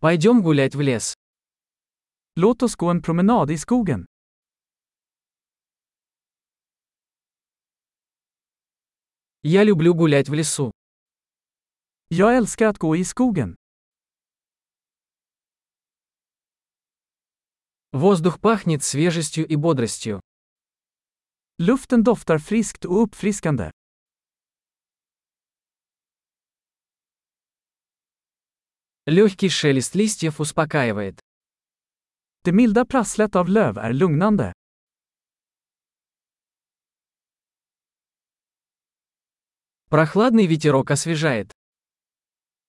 Пойдем гулять в лес. Låt oss gå en promenad i skogen. Я люблю гулять в лесу. Jag älskar att gå i skogen. Воздух пахнет свежестью и бодростью. Luften doftar friskt och uppfriskande. Легкий шелест листьев успокаивает. Det milda prasslet av löv är lugnande. Прохладный ветерок освежает.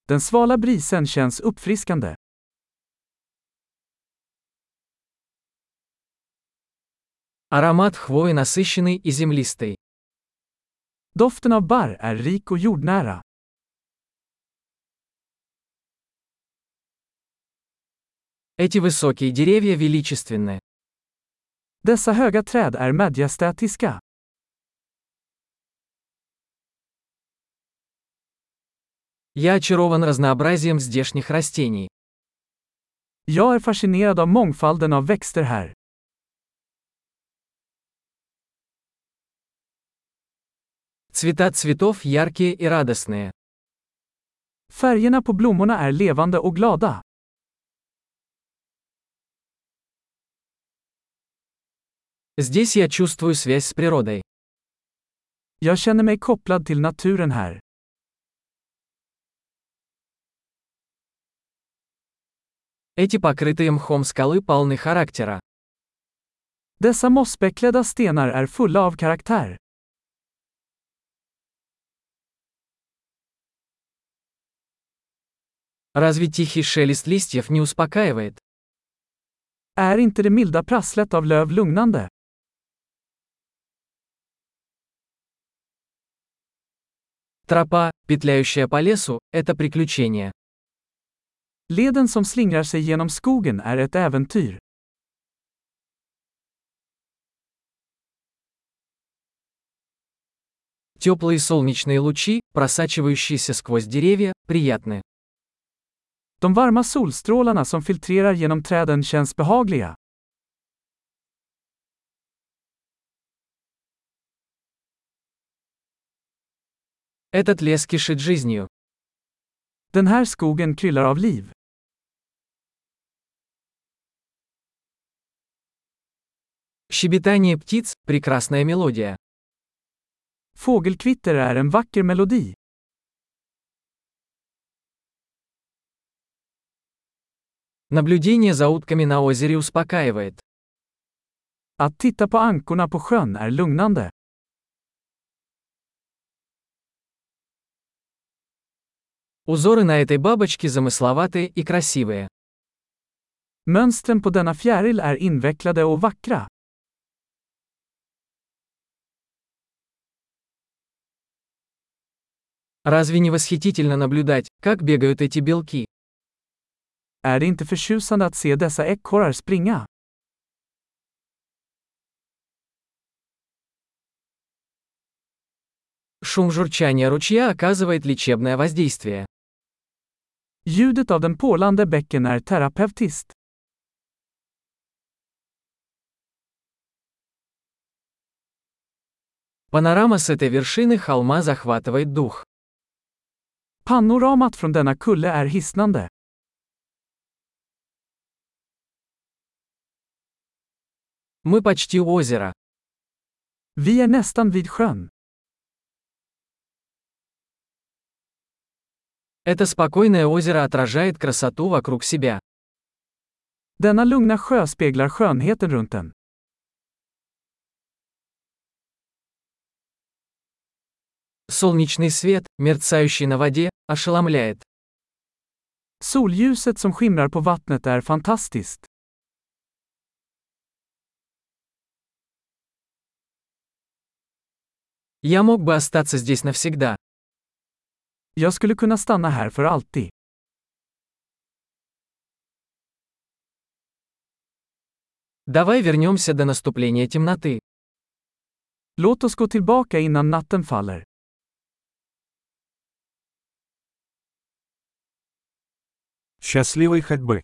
Den svala brisen känns uppfriskande. Аромат хвои насыщенный и землистый. Doften av barr är rik och jordnära. Эти высокие деревья величественны. Dessa höga träd är majestätiska. Я очарован разнообразием здешних растений. Jag är fascinerad av mångfalden av växter här. Цвета цветов яркие и радостные. Färgerna på blommorna är levande och glada. Здесь я чувствую связь с природой. Jag känner mig kopplad till naturen här. Эти покрытые мхом скалы полны характера. Dessa mossbeklädda stenar är fulla av karaktär. Разве тихий шелест листьев не успокаивает? Är inte det milda prasslet av löv lugnande? Тропа, петляющая по лесу, это приключение. Leden som slingrar sig genom skogen är ett äventyr. Теплые солнечные лучи, просачивающиеся сквозь деревья, приятны. De varma solstrålarna som filtrerar genom träden känns behagliga. Этот лес кишит жизнью. Den här skogen kryllar av liv. Щебетание птиц – прекрасная мелодия. Fågelkvitter är en vacker melodi. Наблюдение за утками на озере успокаивает. Att titta på ankorna på sjön är lugnande. Узоры на этой бабочке замысловатые и красивые. Mönstren på denna fjäril är invecklade och vackra. Разве не восхитительно наблюдать, как бегают эти белки? Är det inte förtjusande att se dessa ekorrar springa? Шум журчания ручья оказывает лечебное воздействие. Ljudet av den porlande bäcken är terapeutiskt. Панорама с этой вершины холма захватывает дух. Panoramat från denna kulle är hisnande. Мы почти у озера. Vi är nästan vid sjön. Это спокойное озеро отражает красоту вокруг себя. Denna lugna sjö speglar skönheten runt den. Солнечный свет, мерцающий на воде, ошеломляет. Solljuset som skimrar på vattnet är fantastiskt. Я мог бы остаться здесь навсегда. Jag skulle kunna stanna här för alltid. Давай вернемся до наступления темноты. Låt oss gå tillbaka innan natten faller. Щасливой ходьбы.